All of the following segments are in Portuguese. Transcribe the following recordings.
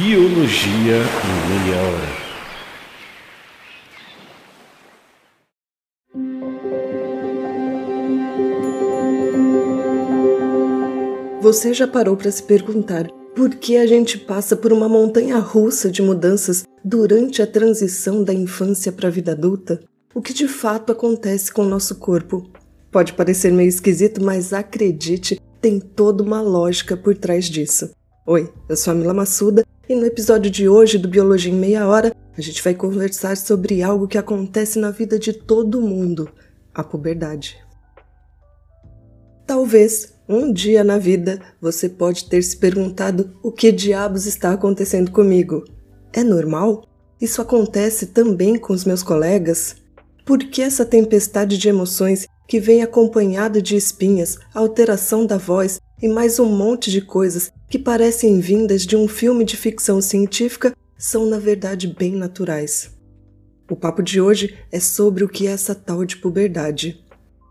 Biologia hora. Você já parou para se perguntar por que a gente passa por uma montanha russa de mudanças durante a transição da infância para a vida adulta? O que de fato acontece com o nosso corpo? Pode parecer meio esquisito, mas acredite, tem toda uma lógica por trás disso. Oi, eu sou a Mila Massuda e no episódio de hoje do Biologia em Meia Hora a gente vai conversar sobre algo que acontece na vida de todo mundo: a puberdade. Talvez um dia na vida você pode ter se perguntado o que diabos está acontecendo comigo. É normal? Isso acontece também com os meus colegas? Por que essa tempestade de emoções que vem acompanhada de espinhas, alteração da voz e mais um monte de coisas que parecem vindas de um filme de ficção científica são na verdade bem naturais? O papo de hoje é sobre o que é essa tal de puberdade.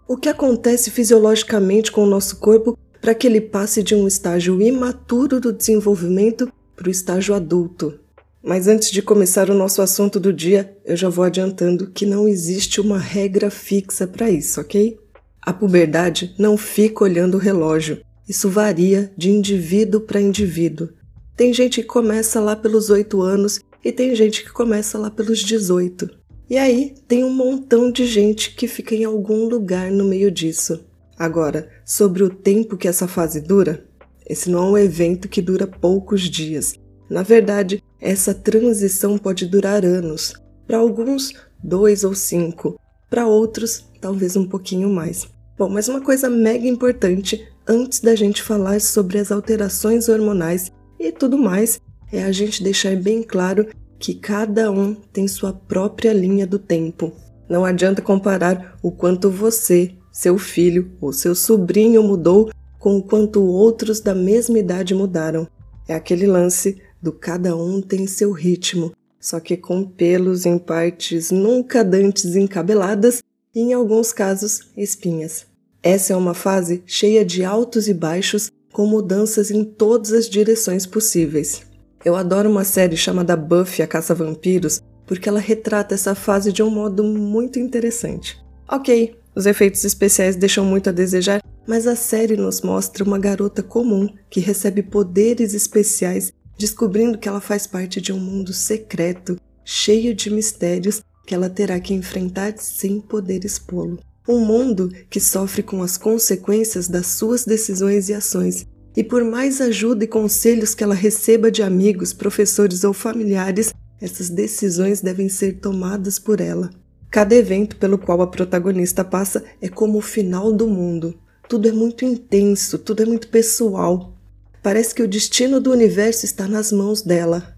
O que acontece fisiologicamente com o nosso corpo para que ele passe de um estágio imaturo do desenvolvimento para o estágio adulto? Mas antes de começar o nosso assunto do dia, eu já vou adiantando que não existe uma regra fixa para isso, ok? A puberdade não fica olhando o relógio. Isso varia de indivíduo para indivíduo. Tem gente que começa lá pelos 8 anos e tem gente que começa lá pelos 18. E aí tem um montão de gente que fica em algum lugar no meio disso. Agora, sobre o tempo que essa fase dura, esse não é um evento que dura poucos dias. Na verdade, essa transição pode durar anos. Para alguns, dois ou cinco. Para outros, talvez um pouquinho mais. Bom, mas uma coisa mega importante antes da gente falar sobre as alterações hormonais e tudo mais é a gente deixar bem claro que cada um tem sua própria linha do tempo. Não adianta comparar o quanto você, seu filho ou seu sobrinho mudou com o quanto outros da mesma idade mudaram. É aquele lance do cada um tem seu ritmo, só que com pelos em partes nunca dantes encabeladas e, em alguns casos, espinhas. Essa é uma fase cheia de altos e baixos, com mudanças em todas as direções possíveis. Eu adoro uma série chamada Buffy a Caça-Vampiros porque ela retrata essa fase de um modo muito interessante. Ok, os efeitos especiais deixam muito a desejar, mas a série nos mostra uma garota comum que recebe poderes especiais, descobrindo que ela faz parte de um mundo secreto, cheio de mistérios que ela terá que enfrentar sem poder expô-lo. Um mundo que sofre com as consequências das suas decisões e ações e por mais ajuda e conselhos que ela receba de amigos, professores ou familiares, essas decisões devem ser tomadas por ela. Cada evento pelo qual a protagonista passa é como o final do mundo. Tudo é muito intenso, tudo é muito pessoal. Parece que o destino do universo está nas mãos dela.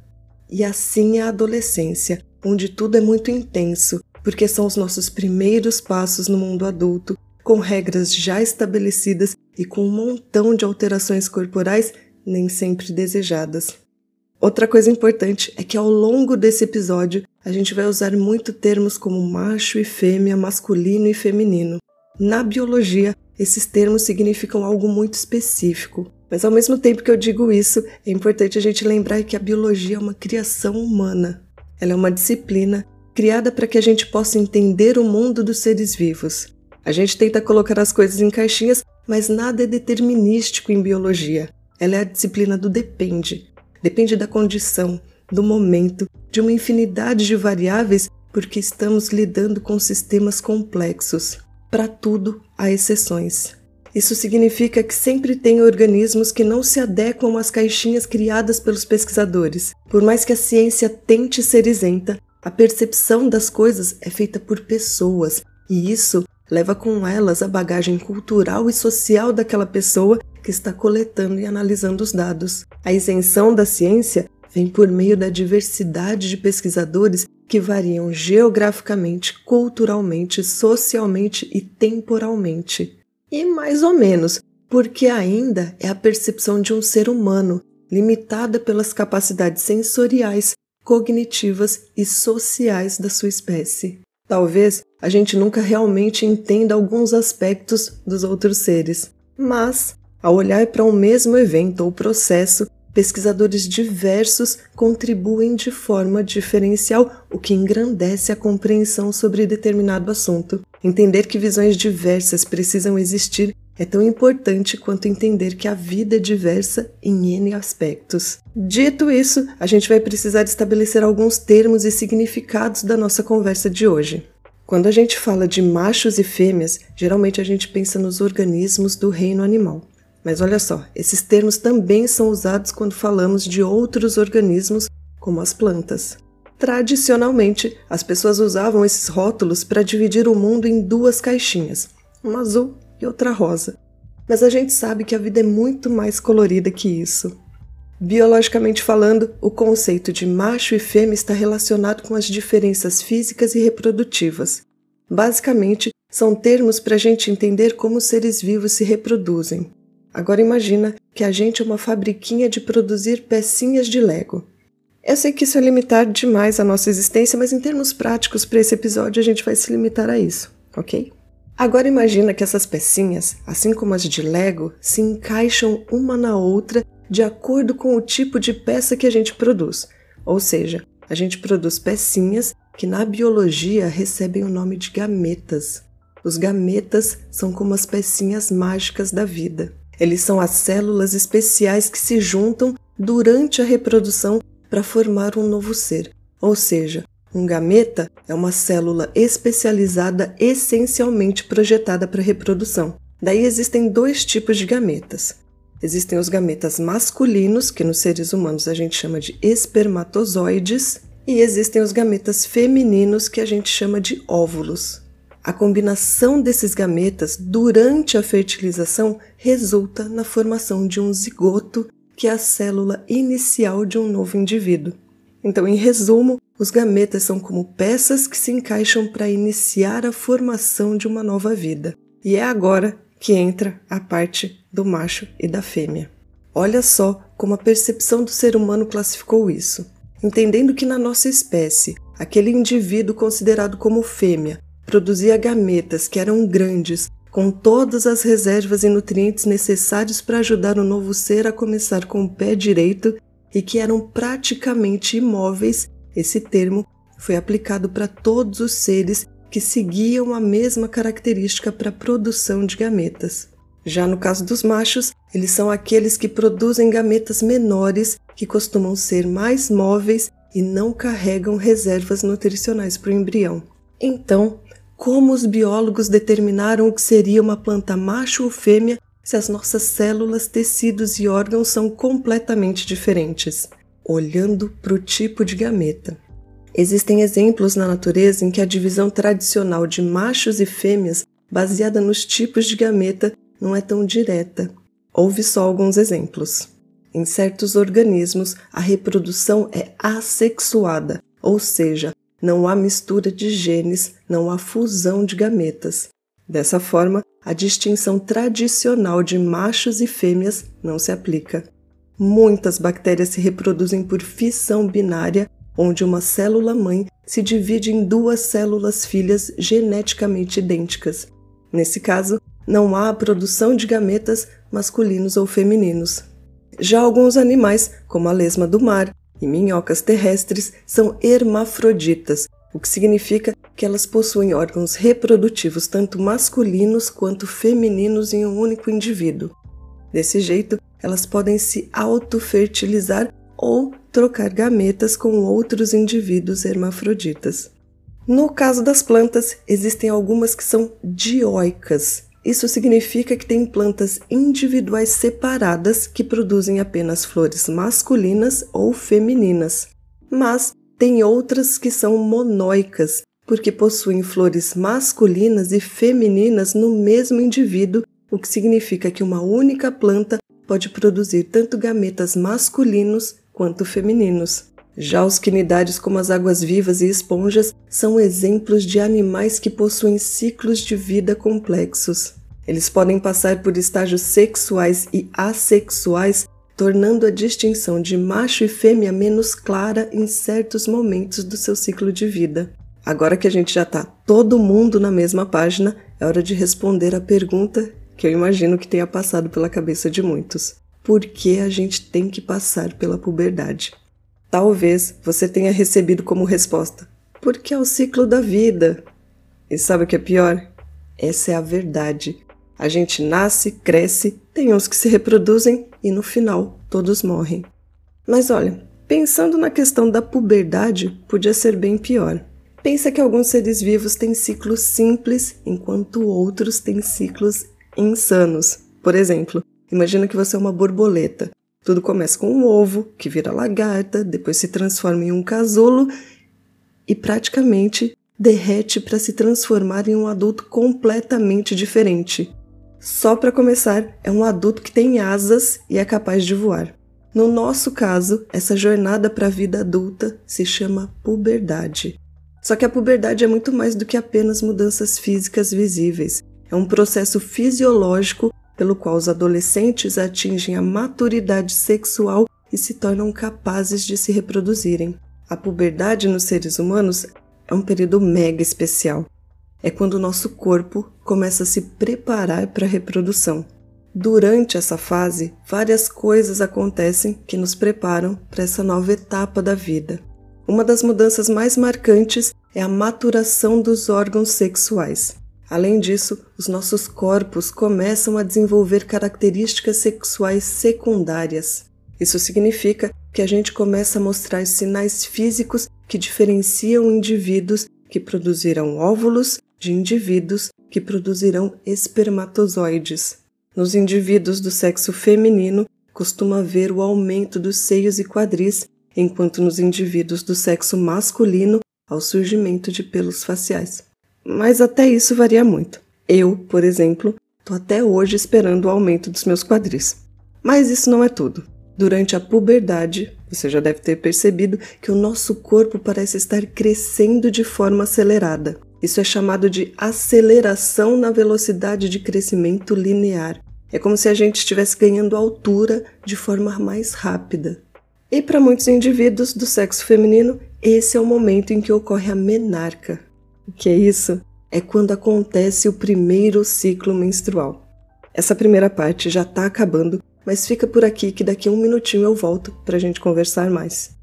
E assim é a adolescência, onde tudo é muito intenso, porque são os nossos primeiros passos no mundo adulto, com regras já estabelecidas e com um montão de alterações corporais nem sempre desejadas. Outra coisa importante é que ao longo desse episódio a gente vai usar muito termos como macho e fêmea, masculino e feminino. Na biologia, esses termos significam algo muito específico, mas ao mesmo tempo que eu digo isso, é importante a gente lembrar que a biologia é uma criação humana. Ela é uma disciplina criada para que a gente possa entender o mundo dos seres vivos. A gente tenta colocar as coisas em caixinhas mas nada é determinístico em biologia. Ela é a disciplina do depende. Depende da condição, do momento, de uma infinidade de variáveis, porque estamos lidando com sistemas complexos. Para tudo há exceções. Isso significa que sempre tem organismos que não se adequam às caixinhas criadas pelos pesquisadores. Por mais que a ciência tente ser isenta, a percepção das coisas é feita por pessoas, e isso leva com elas a bagagem cultural e social daquela pessoa que está coletando e analisando os dados. A isenção da ciência vem por meio da diversidade de pesquisadores que variam geograficamente, culturalmente, socialmente e temporalmente. E mais ou menos, porque ainda é a percepção de um ser humano, limitada pelas capacidades sensoriais, cognitivas e sociais da sua espécie. Talvez a gente nunca realmente entenda alguns aspectos dos outros seres, mas, ao olhar para um mesmo evento ou processo, pesquisadores diversos contribuem de forma diferencial, o que engrandece a compreensão sobre determinado assunto. Entender que visões diversas precisam existir é tão importante quanto entender que a vida é diversa em N aspectos. Dito isso, a gente vai precisar estabelecer alguns termos e significados da nossa conversa de hoje. Quando a gente fala de machos e fêmeas, geralmente a gente pensa nos organismos do reino animal. Mas olha só, esses termos também são usados quando falamos de outros organismos, como as plantas. Tradicionalmente, as pessoas usavam esses rótulos para dividir o mundo em duas caixinhas, uma azul e outra rosa. Mas a gente sabe que a vida é muito mais colorida que isso. Biologicamente falando, o conceito de macho e fêmea está relacionado com as diferenças físicas e reprodutivas. Basicamente, são termos para a gente entender como seres vivos se reproduzem. Agora imagina que a gente é uma fabriquinha de produzir pecinhas de Lego. Eu sei que isso é limitar demais a nossa existência, mas em termos práticos para esse episódio a gente vai se limitar a isso, ok? Agora imagina que essas pecinhas, assim como as de Lego, se encaixam uma na outra de acordo com o tipo de peça que a gente produz. Ou seja, a gente produz pecinhas que na biologia recebem o nome de gametas. Os gametas são como as pecinhas mágicas da vida. Eles são as células especiais que se juntam durante a reprodução para formar um novo ser. Ou seja, um gameta é uma célula especializada essencialmente projetada para reprodução. Daí existem dois tipos de gametas. Existem os gametas masculinos, que nos seres humanos a gente chama de espermatozoides, e existem os gametas femininos, que a gente chama de óvulos. A combinação desses gametas durante a fertilização resulta na formação de um zigoto, que é a célula inicial de um novo indivíduo. Então, em resumo, os gametas são como peças que se encaixam para iniciar a formação de uma nova vida. E é agora que entra a parte do macho e da fêmea. Olha só como a percepção do ser humano classificou isso. Entendendo que na nossa espécie, aquele indivíduo considerado como fêmea produzia gametas que eram grandes, com todas as reservas e nutrientes necessários para ajudar o novo ser a começar com o pé direito e que eram praticamente imóveis, esse termo foi aplicado para todos os seres que seguiam a mesma característica para a produção de gametas. Já no caso dos machos, eles são aqueles que produzem gametas menores, que costumam ser mais móveis e não carregam reservas nutricionais para o embrião. Então, como os biólogos determinaram o que seria uma planta macho ou fêmea se as nossas células, tecidos e órgãos são completamente diferentes? Olhando para o tipo de gameta. Existem exemplos na natureza em que a divisão tradicional de machos e fêmeas, baseada nos tipos de gameta, não é tão direta. Houve só alguns exemplos. Em certos organismos, a reprodução é assexuada, ou seja, não há mistura de genes, não há fusão de gametas. Dessa forma, a distinção tradicional de machos e fêmeas não se aplica. Muitas bactérias se reproduzem por fissão binária, onde uma célula mãe se divide em duas células filhas geneticamente idênticas. Nesse caso, não há a produção de gametas masculinos ou femininos. Já alguns animais, como a lesma do mar, e minhocas terrestres são hermafroditas, o que significa que elas possuem órgãos reprodutivos tanto masculinos quanto femininos em um único indivíduo. Desse jeito, elas podem se autofertilizar ou trocar gametas com outros indivíduos hermafroditas. No caso das plantas, existem algumas que são dioicas, isso significa que tem plantas individuais separadas que produzem apenas flores masculinas ou femininas, mas tem outras que são monóicas, porque possuem flores masculinas e femininas no mesmo indivíduo, o que significa que uma única planta pode produzir tanto gametas masculinos quanto femininos. Já os quinidários, como as águas-vivas e esponjas, são exemplos de animais que possuem ciclos de vida complexos. Eles podem passar por estágios sexuais e assexuais, tornando a distinção de macho e fêmea menos clara em certos momentos do seu ciclo de vida. Agora que a gente já está todo mundo na mesma página, é hora de responder a pergunta que eu imagino que tenha passado pela cabeça de muitos. por que a gente tem que passar pela puberdade. Talvez você tenha recebido como resposta: porque é o ciclo da vida. E sabe o que é pior? Essa é a verdade. A gente nasce, cresce, tem uns que se reproduzem e no final todos morrem. Mas olha, pensando na questão da puberdade, podia ser bem pior. Pensa que alguns seres vivos têm ciclos simples, enquanto outros têm ciclos insanos. Por exemplo, imagina que você é uma borboleta. Tudo começa com um ovo, que vira lagarta, depois se transforma em um casulo e praticamente derrete para se transformar em um adulto completamente diferente. Só para começar, é um adulto que tem asas e é capaz de voar. No nosso caso, essa jornada para a vida adulta se chama puberdade. Só que a puberdade é muito mais do que apenas mudanças físicas visíveis. É um processo fisiológico pelo qual os adolescentes atingem a maturidade sexual e se tornam capazes de se reproduzirem. A puberdade nos seres humanos é um período mega especial. É quando o nosso corpo começa a se preparar para a reprodução. Durante essa fase, várias coisas acontecem que nos preparam para essa nova etapa da vida. Uma das mudanças mais marcantes é a maturação dos órgãos sexuais. Além disso, os nossos corpos começam a desenvolver características sexuais secundárias. Isso significa que a gente começa a mostrar sinais físicos que diferenciam indivíduos que produzirão óvulos de indivíduos que produzirão espermatozoides. Nos indivíduos do sexo feminino, costuma haver o aumento dos seios e quadris enquanto nos indivíduos do sexo masculino ao surgimento de pelos faciais. Mas até isso varia muito. Eu, por exemplo, estou até hoje esperando o aumento dos meus quadris. Mas isso não é tudo. Durante a puberdade, você já deve ter percebido que o nosso corpo parece estar crescendo de forma acelerada. Isso é chamado de aceleração na velocidade de crescimento linear. É como se a gente estivesse ganhando altura de forma mais rápida. E para muitos indivíduos do sexo feminino, esse é o momento em que ocorre a menarca. O que é isso? É quando acontece o primeiro ciclo menstrual. Essa primeira parte já está acabando, mas fica por aqui que daqui a um minutinho eu volto para a gente conversar mais.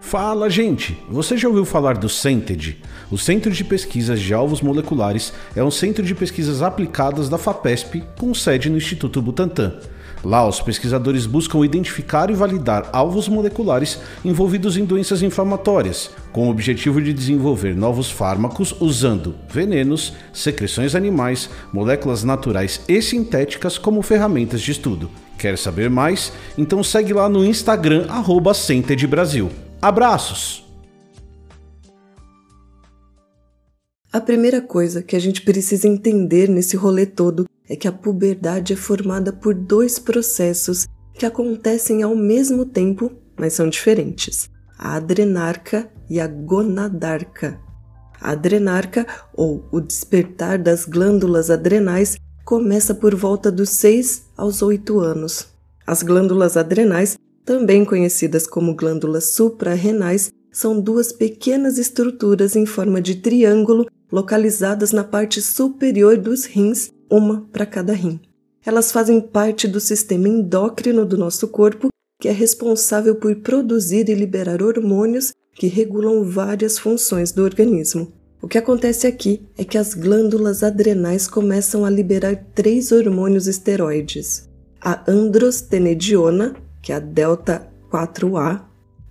Fala, gente! Você já ouviu falar do CENTED? O Centro de Pesquisas de Alvos Moleculares é um centro de pesquisas aplicadas da FAPESP com sede no Instituto Butantan. Lá, os pesquisadores buscam identificar e validar alvos moleculares envolvidos em doenças inflamatórias, com o objetivo de desenvolver novos fármacos usando venenos, secreções animais, moléculas naturais e sintéticas como ferramentas de estudo. Quer saber mais? Então segue lá no Instagram, arroba Brasil. Abraços! A primeira coisa que a gente precisa entender nesse rolê todo é que a puberdade é formada por dois processos que acontecem ao mesmo tempo, mas são diferentes: a adrenarca e a gonadarca. A adrenarca, ou o despertar das glândulas adrenais, começa por volta dos 6 aos 8 anos. As glândulas adrenais também conhecidas como glândulas suprarrenais, são duas pequenas estruturas em forma de triângulo localizadas na parte superior dos rins, uma para cada rim. Elas fazem parte do sistema endócrino do nosso corpo, que é responsável por produzir e liberar hormônios que regulam várias funções do organismo. O que acontece aqui é que as glândulas adrenais começam a liberar três hormônios esteroides: a androstenediona, que é a delta 4A,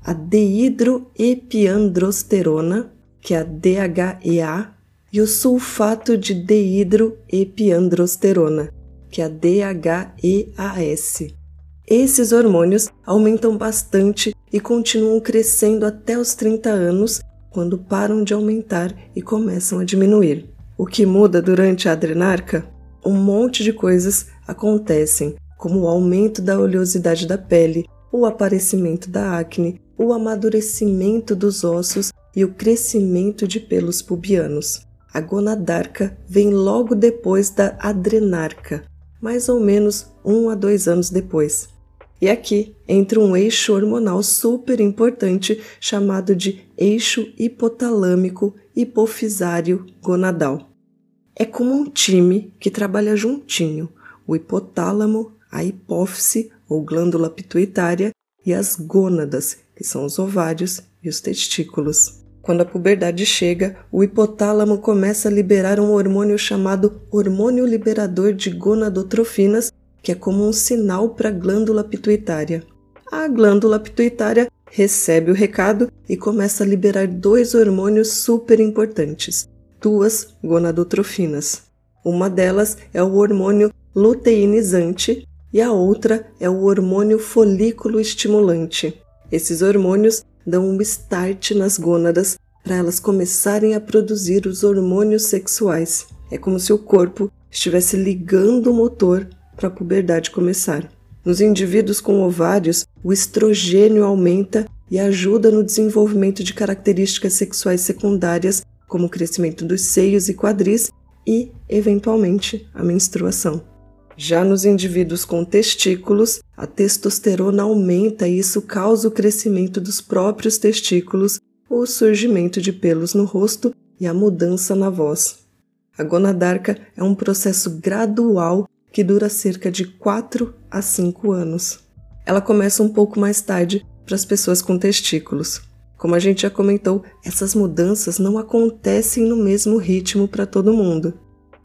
a deidroepiandrosterona, que é a DHEA, e o sulfato de deidroepiandrosterona, que é a DHEAS. Esses hormônios aumentam bastante e continuam crescendo até os 30 anos, quando param de aumentar e começam a diminuir. O que muda durante a adrenarca? Um monte de coisas acontecem, como o aumento da oleosidade da pele, o aparecimento da acne, o amadurecimento dos ossos e o crescimento de pelos pubianos. A gonadarca vem logo depois da adrenarca, mais ou menos um a dois anos depois. E aqui entra um eixo hormonal super importante chamado de eixo hipotalâmico hipofisário gonadal. É como um time que trabalha juntinho: o hipotálamo, a hipófise ou glândula pituitária e as gônadas, que são os ovários e os testículos. Quando a puberdade chega, o hipotálamo começa a liberar um hormônio chamado hormônio liberador de gonadotrofinas, que é como um sinal para a glândula pituitária. A glândula pituitária recebe o recado e começa a liberar dois hormônios super importantes, duas gonadotrofinas. Uma delas é o hormônio luteinizante e a outra é o hormônio folículo estimulante. Esses hormônios dão um start nas gônadas para elas começarem a produzir os hormônios sexuais. É como se o corpo estivesse ligando o motor para a puberdade começar. Nos indivíduos com ovários, o estrogênio aumenta e ajuda no desenvolvimento de características sexuais secundárias, como o crescimento dos seios e quadris e, eventualmente, a menstruação. Já nos indivíduos com testículos, a testosterona aumenta e isso causa o crescimento dos próprios testículos, o surgimento de pelos no rosto e a mudança na voz. A gonadarca é um processo gradual que dura cerca de 4 a 5 anos. Ela começa um pouco mais tarde para as pessoas com testículos. Como a gente já comentou, essas mudanças não acontecem no mesmo ritmo para todo mundo.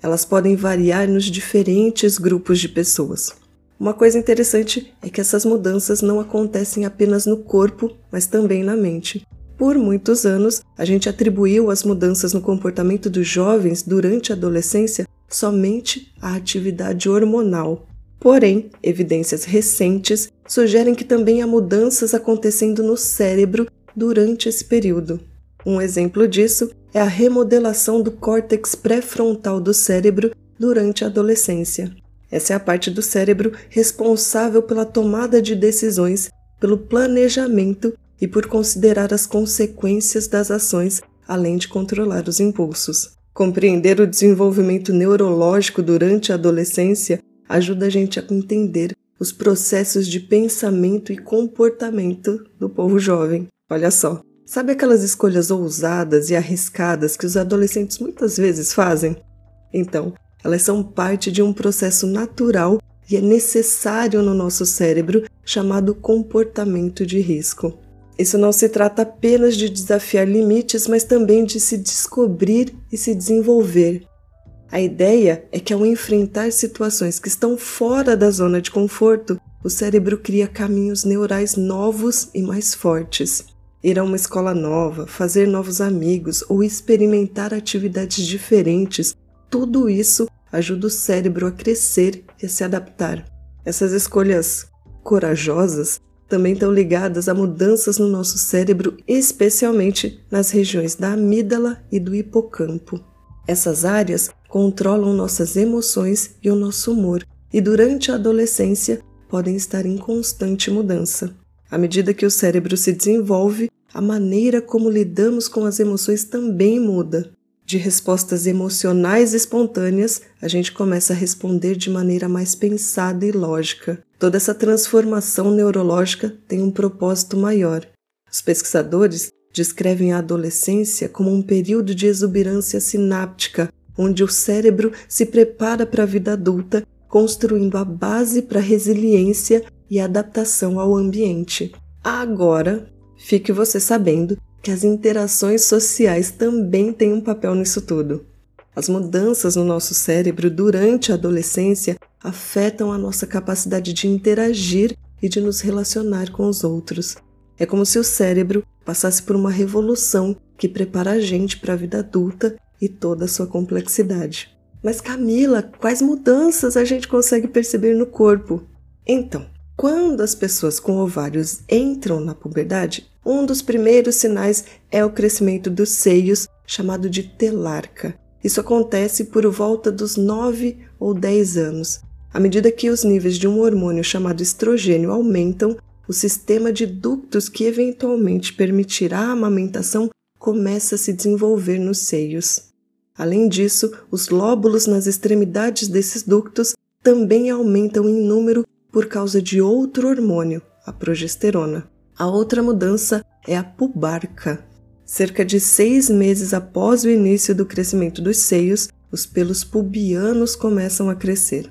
Elas podem variar nos diferentes grupos de pessoas. Uma coisa interessante é que essas mudanças não acontecem apenas no corpo, mas também na mente. Por muitos anos, a gente atribuiu as mudanças no comportamento dos jovens durante a adolescência somente à atividade hormonal. Porém, evidências recentes sugerem que também há mudanças acontecendo no cérebro durante esse período. Um exemplo disso é a remodelação do córtex pré-frontal do cérebro durante a adolescência. Essa é a parte do cérebro responsável pela tomada de decisões, pelo planejamento e por considerar as consequências das ações, além de controlar os impulsos. Compreender o desenvolvimento neurológico durante a adolescência ajuda a gente a entender os processos de pensamento e comportamento do povo jovem. Olha só, Sabe aquelas escolhas ousadas e arriscadas que os adolescentes muitas vezes fazem? Então, elas são parte de um processo natural e é necessário no nosso cérebro chamado comportamento de risco. Isso não se trata apenas de desafiar limites, mas também de se descobrir e se desenvolver. A ideia é que ao enfrentar situações que estão fora da zona de conforto, o cérebro cria caminhos neurais novos e mais fortes ir a uma escola nova, fazer novos amigos ou experimentar atividades diferentes, tudo isso ajuda o cérebro a crescer e a se adaptar. Essas escolhas corajosas também estão ligadas a mudanças no nosso cérebro, especialmente nas regiões da amígdala e do hipocampo. Essas áreas controlam nossas emoções e o nosso humor, e durante a adolescência podem estar em constante mudança. À medida que o cérebro se desenvolve, a maneira como lidamos com as emoções também muda. De respostas emocionais espontâneas, a gente começa a responder de maneira mais pensada e lógica. Toda essa transformação neurológica tem um propósito maior. Os pesquisadores descrevem a adolescência como um período de exuberância sináptica, onde o cérebro se prepara para a vida adulta, construindo a base para a resiliência e adaptação ao ambiente. Agora, Fique você sabendo que as interações sociais também têm um papel nisso tudo. As mudanças no nosso cérebro durante a adolescência afetam a nossa capacidade de interagir e de nos relacionar com os outros. É como se o cérebro passasse por uma revolução que prepara a gente para a vida adulta e toda a sua complexidade. Mas Camila, quais mudanças a gente consegue perceber no corpo? Então, quando as pessoas com ovários entram na puberdade, um dos primeiros sinais é o crescimento dos seios, chamado de telarca. Isso acontece por volta dos 9 ou 10 anos. À medida que os níveis de um hormônio chamado estrogênio aumentam, o sistema de ductos que eventualmente permitirá a amamentação começa a se desenvolver nos seios. Além disso, os lóbulos nas extremidades desses ductos também aumentam em número por causa de outro hormônio, a progesterona. A outra mudança é a pubarca. Cerca de seis meses após o início do crescimento dos seios, os pelos pubianos começam a crescer.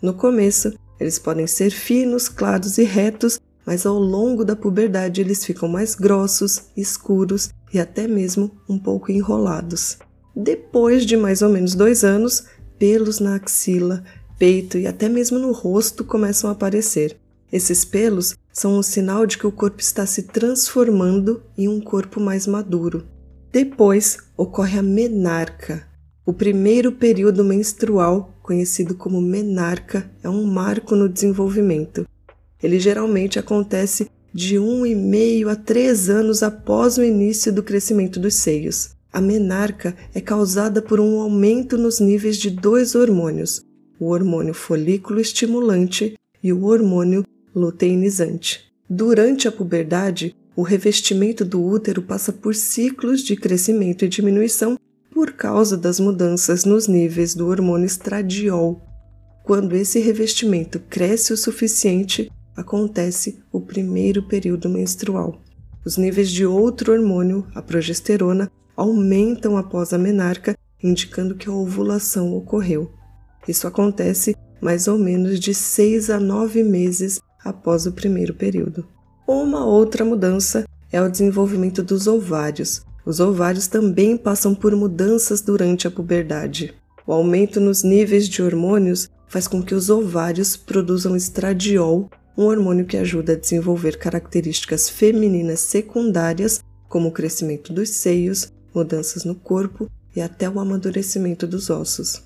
No começo, eles podem ser finos, claros e retos, mas ao longo da puberdade eles ficam mais grossos, escuros e até mesmo um pouco enrolados. Depois de mais ou menos dois anos, pelos na axila, peito e até mesmo no rosto começam a aparecer. Esses pelos são um sinal de que o corpo está se transformando em um corpo mais maduro. Depois ocorre a menarca. O primeiro período menstrual, conhecido como menarca, é um marco no desenvolvimento. Ele geralmente acontece de um e meio a três anos após o início do crescimento dos seios. A menarca é causada por um aumento nos níveis de dois hormônios, o hormônio folículo estimulante e o hormônio luteinizante. Durante a puberdade, o revestimento do útero passa por ciclos de crescimento e diminuição por causa das mudanças nos níveis do hormônio estradiol. Quando esse revestimento cresce o suficiente, acontece o primeiro período menstrual. Os níveis de outro hormônio, a progesterona, aumentam após a menarca, indicando que a ovulação ocorreu. Isso acontece mais ou menos de 6 a 9 meses após o primeiro período. Uma outra mudança é o desenvolvimento dos ovários. Os ovários também passam por mudanças durante a puberdade. O aumento nos níveis de hormônios faz com que os ovários produzam estradiol, um hormônio que ajuda a desenvolver características femininas secundárias, como o crescimento dos seios, mudanças no corpo e até o amadurecimento dos ossos.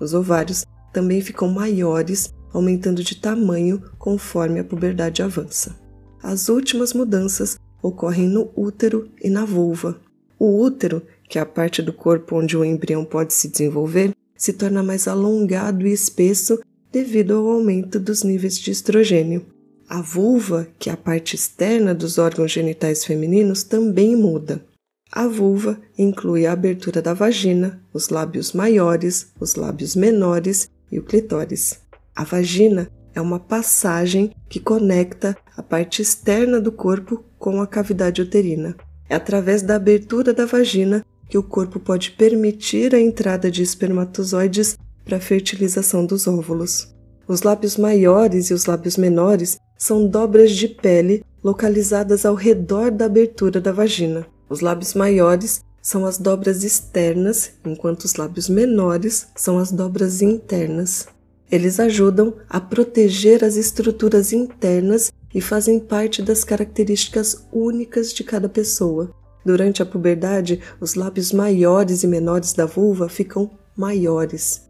Os ovários também ficam maiores, aumentando de tamanho conforme a puberdade avança. As últimas mudanças ocorrem no útero e na vulva. O útero, que é a parte do corpo onde o embrião pode se desenvolver, se torna mais alongado e espesso devido ao aumento dos níveis de estrogênio. A vulva, que é a parte externa dos órgãos genitais femininos, também muda. A vulva inclui a abertura da vagina, os lábios maiores, os lábios menores e o clitóris. A vagina é uma passagem que conecta a parte externa do corpo com a cavidade uterina. É através da abertura da vagina que o corpo pode permitir a entrada de espermatozoides para a fertilização dos óvulos. Os lábios maiores e os lábios menores são dobras de pele localizadas ao redor da abertura da vagina. Os lábios maiores são as dobras externas, enquanto os lábios menores são as dobras internas. Eles ajudam a proteger as estruturas internas e fazem parte das características únicas de cada pessoa. Durante a puberdade, os lábios maiores e menores da vulva ficam maiores.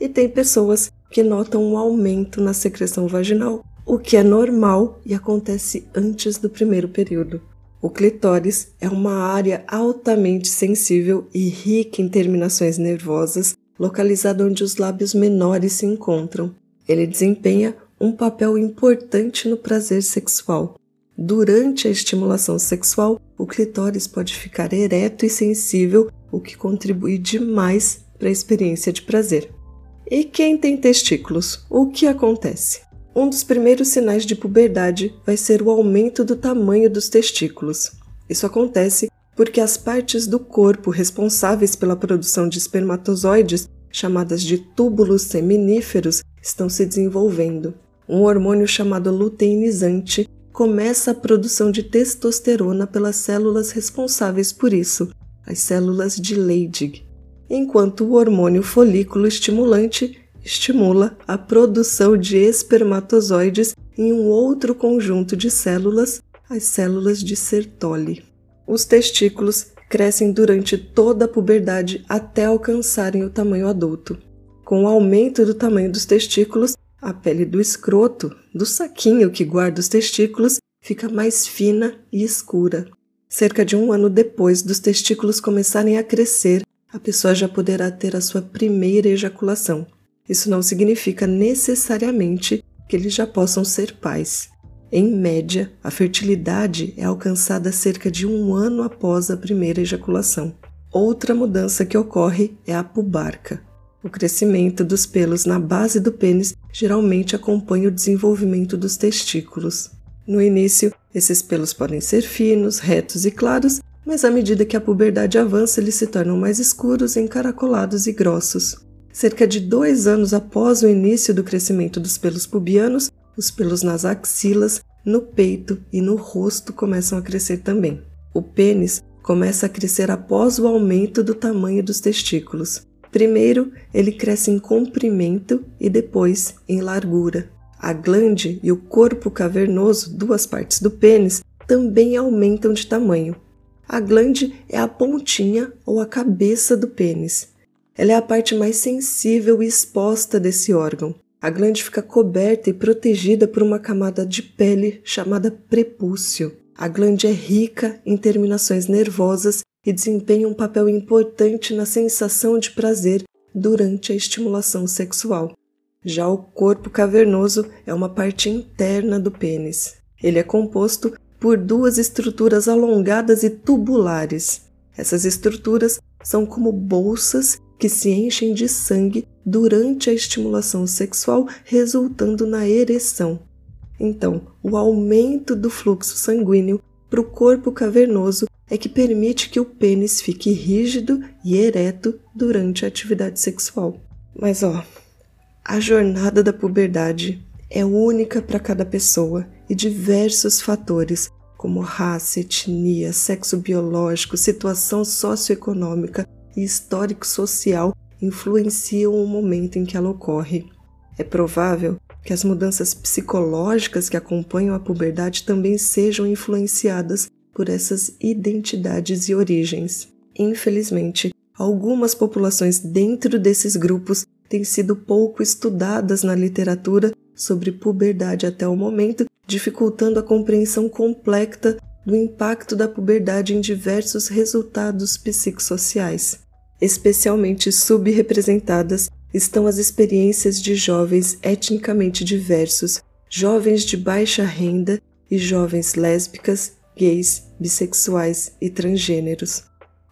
E tem pessoas que notam um aumento na secreção vaginal, o que é normal e acontece antes do primeiro período. O clitóris é uma área altamente sensível e rica em terminações nervosas localizado onde os lábios menores se encontram. Ele desempenha um papel importante no prazer sexual. Durante a estimulação sexual, o clitóris pode ficar ereto e sensível, o que contribui demais para a experiência de prazer. E quem tem testículos? O que acontece? Um dos primeiros sinais de puberdade vai ser o aumento do tamanho dos testículos. Isso acontece porque as partes do corpo responsáveis pela produção de espermatozoides, chamadas de túbulos seminíferos, estão se desenvolvendo. Um hormônio chamado luteinizante começa a produção de testosterona pelas células responsáveis por isso, as células de Leydig, enquanto o hormônio folículo estimulante estimula a produção de espermatozoides em um outro conjunto de células, as células de Sertoli. Os testículos crescem durante toda a puberdade até alcançarem o tamanho adulto. Com o aumento do tamanho dos testículos, a pele do escroto, do saquinho que guarda os testículos, fica mais fina e escura. Cerca de um ano depois dos testículos começarem a crescer, a pessoa já poderá ter a sua primeira ejaculação. Isso não significa necessariamente que eles já possam ser pais. Em média, a fertilidade é alcançada cerca de um ano após a primeira ejaculação. Outra mudança que ocorre é a pubarca. O crescimento dos pelos na base do pênis geralmente acompanha o desenvolvimento dos testículos. No início, esses pelos podem ser finos, retos e claros, mas à medida que a puberdade avança, eles se tornam mais escuros, encaracolados e grossos. Cerca de dois anos após o início do crescimento dos pelos pubianos, os pelos nas axilas, no peito e no rosto começam a crescer também. O pênis começa a crescer após o aumento do tamanho dos testículos. Primeiro, ele cresce em comprimento e depois em largura. A glande e o corpo cavernoso, duas partes do pênis, também aumentam de tamanho. A glande é a pontinha ou a cabeça do pênis. Ela é a parte mais sensível e exposta desse órgão. A glande fica coberta e protegida por uma camada de pele chamada prepúcio. A glande é rica em terminações nervosas e desempenha um papel importante na sensação de prazer durante a estimulação sexual. Já o corpo cavernoso é uma parte interna do pênis. Ele é composto por duas estruturas alongadas e tubulares. Essas estruturas são como bolsas que se enchem de sangue durante a estimulação sexual, resultando na ereção. Então, o aumento do fluxo sanguíneo para o corpo cavernoso é que permite que o pênis fique rígido e ereto durante a atividade sexual. Mas ó, a jornada da puberdade é única para cada pessoa e diversos fatores, como raça, etnia, sexo biológico, situação socioeconômica e histórico-social, influenciam o momento em que ela ocorre. É provável que as mudanças psicológicas que acompanham a puberdade também sejam influenciadas por essas identidades e origens. Infelizmente, algumas populações dentro desses grupos têm sido pouco estudadas na literatura sobre puberdade até o momento, dificultando a compreensão completa do impacto da puberdade em diversos resultados psicossociais. Especialmente subrepresentadas estão as experiências de jovens etnicamente diversos, jovens de baixa renda e jovens lésbicas, gays, bissexuais e transgêneros.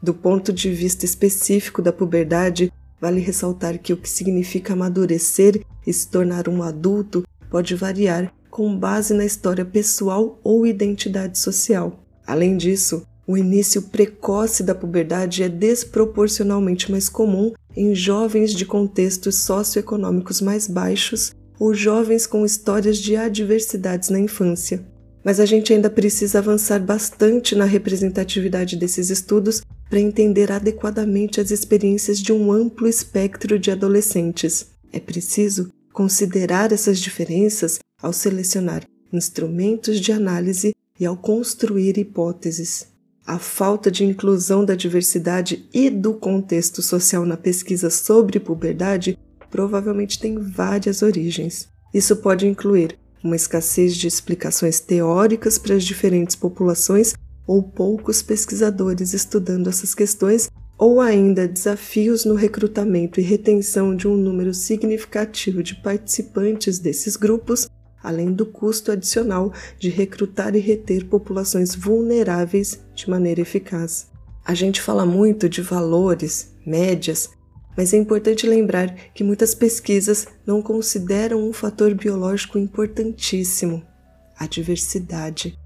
Do ponto de vista específico da puberdade, vale ressaltar que o que significa amadurecer e se tornar um adulto pode variar com base na história pessoal ou identidade social. Além disso, o início precoce da puberdade é desproporcionalmente mais comum em jovens de contextos socioeconômicos mais baixos ou jovens com histórias de adversidades na infância mas a gente ainda precisa avançar bastante na representatividade desses estudos para entender adequadamente as experiências de um amplo espectro de adolescentes. É preciso considerar essas diferenças ao selecionar instrumentos de análise e ao construir hipóteses. A falta de inclusão da diversidade e do contexto social na pesquisa sobre puberdade provavelmente tem várias origens. Isso pode incluir uma escassez de explicações teóricas para as diferentes populações ou poucos pesquisadores estudando essas questões, ou ainda desafios no recrutamento e retenção de um número significativo de participantes desses grupos, além do custo adicional de recrutar e reter populações vulneráveis de maneira eficaz. A gente fala muito de valores, médias, mas é importante lembrar que muitas pesquisas não consideram um fator biológico importantíssimo: a diversidade.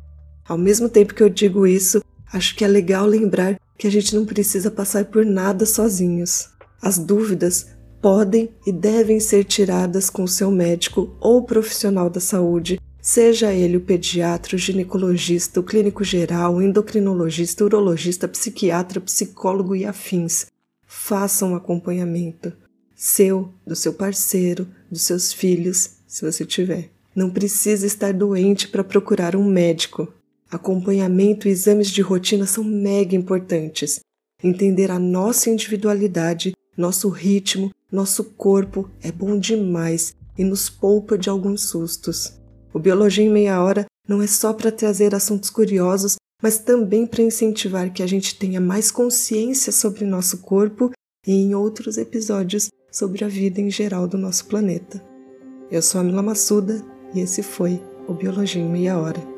Ao mesmo tempo que eu digo isso, acho que é legal lembrar que a gente não precisa passar por nada sozinhos. As dúvidas podem e devem ser tiradas com seu médico ou profissional da saúde, seja ele o pediatra, o ginecologista, o clínico geral, o endocrinologista, urologista, psiquiatra, psicólogo e afins faça um acompanhamento seu, do seu parceiro, dos seus filhos, se você tiver. Não precisa estar doente para procurar um médico. Acompanhamento e exames de rotina são mega importantes. Entender a nossa individualidade, nosso ritmo, nosso corpo é bom demais e nos poupa de alguns sustos. O Biologia em Meia Hora não é só para trazer assuntos curiosos mas também para incentivar que a gente tenha mais consciência sobre nosso corpo e em outros episódios sobre a vida em geral do nosso planeta. Eu sou a Mila Massuda e esse foi o Biologia em Meia Hora.